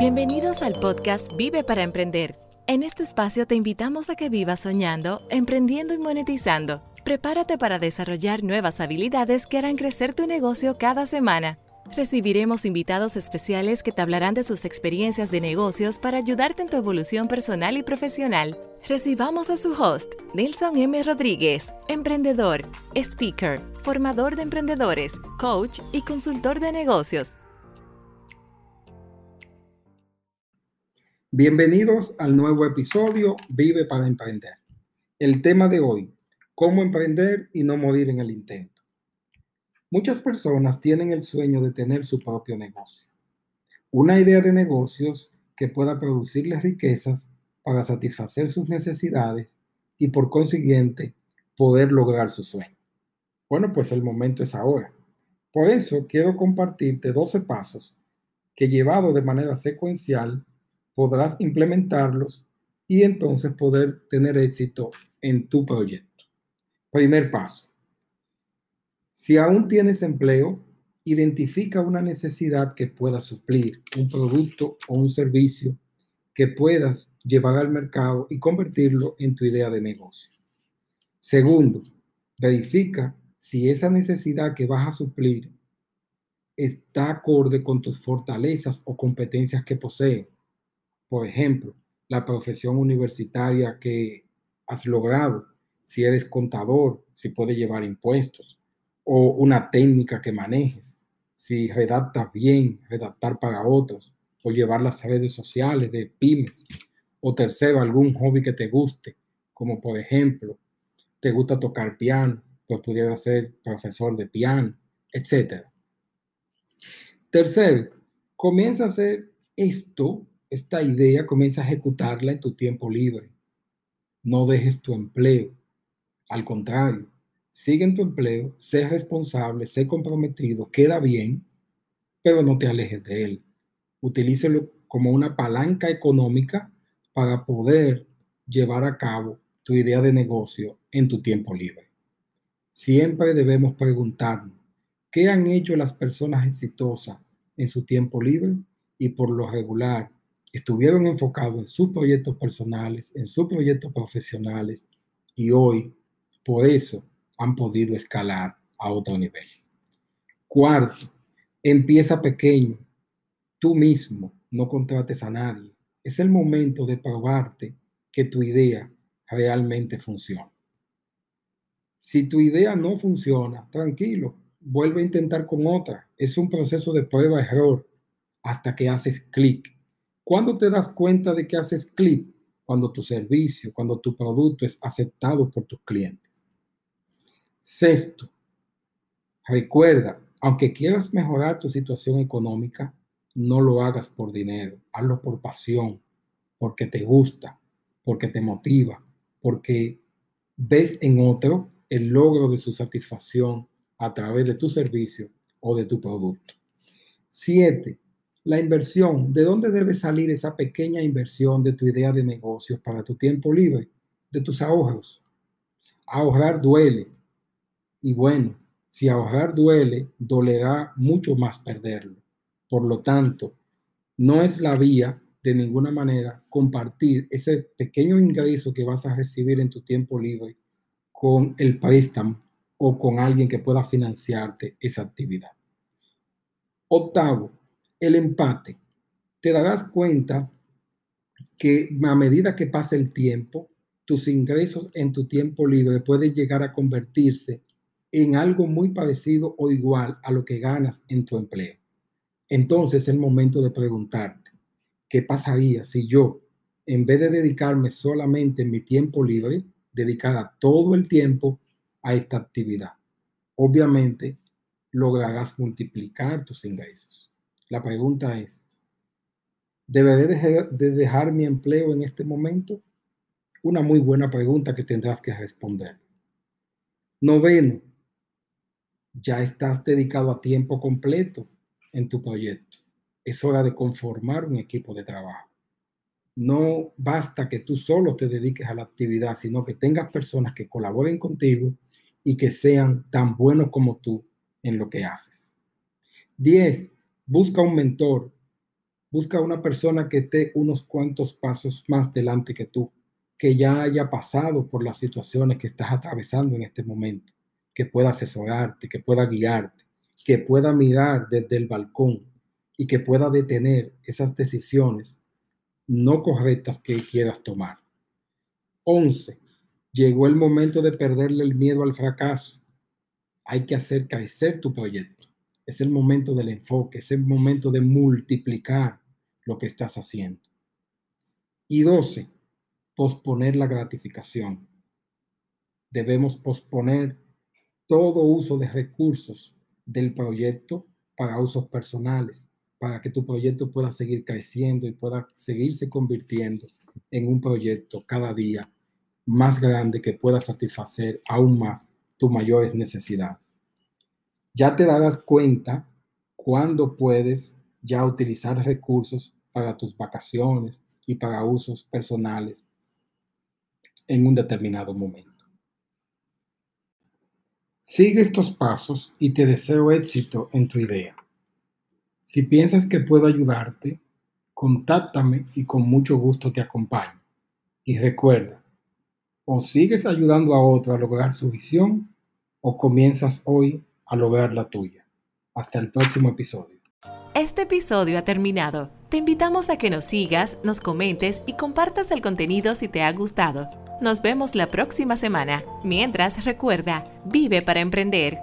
Bienvenidos al podcast Vive para Emprender. En este espacio te invitamos a que vivas soñando, emprendiendo y monetizando. Prepárate para desarrollar nuevas habilidades que harán crecer tu negocio cada semana. Recibiremos invitados especiales que te hablarán de sus experiencias de negocios para ayudarte en tu evolución personal y profesional. Recibamos a su host, Nelson M. Rodríguez, emprendedor, speaker, formador de emprendedores, coach y consultor de negocios. Bienvenidos al nuevo episodio Vive para Emprender. El tema de hoy, cómo emprender y no morir en el intento. Muchas personas tienen el sueño de tener su propio negocio. Una idea de negocios que pueda producirles riquezas para satisfacer sus necesidades y por consiguiente poder lograr su sueño. Bueno, pues el momento es ahora. Por eso quiero compartirte 12 pasos que llevado de manera secuencial podrás implementarlos y entonces poder tener éxito en tu proyecto. Primer paso si aún tienes empleo, identifica una necesidad que puedas suplir, un producto o un servicio que puedas llevar al mercado y convertirlo en tu idea de negocio. Segundo, verifica si esa necesidad que vas a suplir está acorde con tus fortalezas o competencias que posee. Por ejemplo, la profesión universitaria que has logrado, si eres contador, si puedes llevar impuestos, o una técnica que manejes. Si redactas bien, redactar para otros, o llevar las redes sociales de pymes. O tercero, algún hobby que te guste, como por ejemplo, te gusta tocar piano, pues pudiera ser profesor de piano, etc. Tercero, comienza a hacer esto, esta idea, comienza a ejecutarla en tu tiempo libre. No dejes tu empleo. Al contrario, sigue en tu empleo, sé responsable, sé comprometido, queda bien, pero no te alejes de él. Utilícelo como una palanca económica para poder llevar a cabo tu idea de negocio en tu tiempo libre. Siempre debemos preguntarnos, ¿qué han hecho las personas exitosas en su tiempo libre? Y por lo regular, estuvieron enfocados en sus proyectos personales, en sus proyectos profesionales y hoy, por eso, han podido escalar a otro nivel. Cuarto, empieza pequeño. Tú mismo no contrates a nadie. Es el momento de probarte que tu idea realmente funciona. Si tu idea no funciona, tranquilo, vuelve a intentar con otra. Es un proceso de prueba-error hasta que haces clic. ¿Cuándo te das cuenta de que haces clic? Cuando tu servicio, cuando tu producto es aceptado por tus clientes. Sexto, recuerda, aunque quieras mejorar tu situación económica, no lo hagas por dinero, hazlo por pasión, porque te gusta, porque te motiva, porque ves en otro el logro de su satisfacción a través de tu servicio o de tu producto. Siete, la inversión. ¿De dónde debe salir esa pequeña inversión de tu idea de negocio para tu tiempo libre? De tus ahorros. Ahorrar duele, y bueno, si ahorrar duele, dolerá mucho más perderlo. Por lo tanto, no es la vía de ninguna manera compartir ese pequeño ingreso que vas a recibir en tu tiempo libre con el préstamo o con alguien que pueda financiarte esa actividad. Octavo, el empate. Te darás cuenta que a medida que pasa el tiempo, tus ingresos en tu tiempo libre pueden llegar a convertirse en algo muy parecido o igual a lo que ganas en tu empleo. Entonces es el momento de preguntarte, ¿qué pasaría si yo, en vez de dedicarme solamente en mi tiempo libre, dedicara todo el tiempo a esta actividad? Obviamente, lograrás multiplicar tus ingresos. La pregunta es, ¿deberé de dejar mi empleo en este momento? Una muy buena pregunta que tendrás que responder. Noveno, ya estás dedicado a tiempo completo en tu proyecto. Es hora de conformar un equipo de trabajo. No basta que tú solo te dediques a la actividad, sino que tengas personas que colaboren contigo y que sean tan buenos como tú en lo que haces. 10. Busca un mentor. Busca una persona que esté unos cuantos pasos más delante que tú, que ya haya pasado por las situaciones que estás atravesando en este momento, que pueda asesorarte, que pueda guiarte, que pueda mirar desde el balcón y que pueda detener esas decisiones no correctas que quieras tomar. 11. Llegó el momento de perderle el miedo al fracaso. Hay que hacer crecer tu proyecto. Es el momento del enfoque, es el momento de multiplicar lo que estás haciendo. Y 12. Posponer la gratificación. Debemos posponer todo uso de recursos del proyecto para usos personales, para que tu proyecto pueda seguir creciendo y pueda seguirse convirtiendo en un proyecto cada día más grande que pueda satisfacer aún más tus mayores necesidades. Ya te darás cuenta cuándo puedes ya utilizar recursos para tus vacaciones y para usos personales en un determinado momento. Sigue estos pasos y te deseo éxito en tu idea. Si piensas que puedo ayudarte, contáctame y con mucho gusto te acompaño. Y recuerda, o sigues ayudando a otro a lograr su visión o comienzas hoy a lograr la tuya. Hasta el próximo episodio. Este episodio ha terminado. Te invitamos a que nos sigas, nos comentes y compartas el contenido si te ha gustado. Nos vemos la próxima semana. Mientras, recuerda, vive para emprender.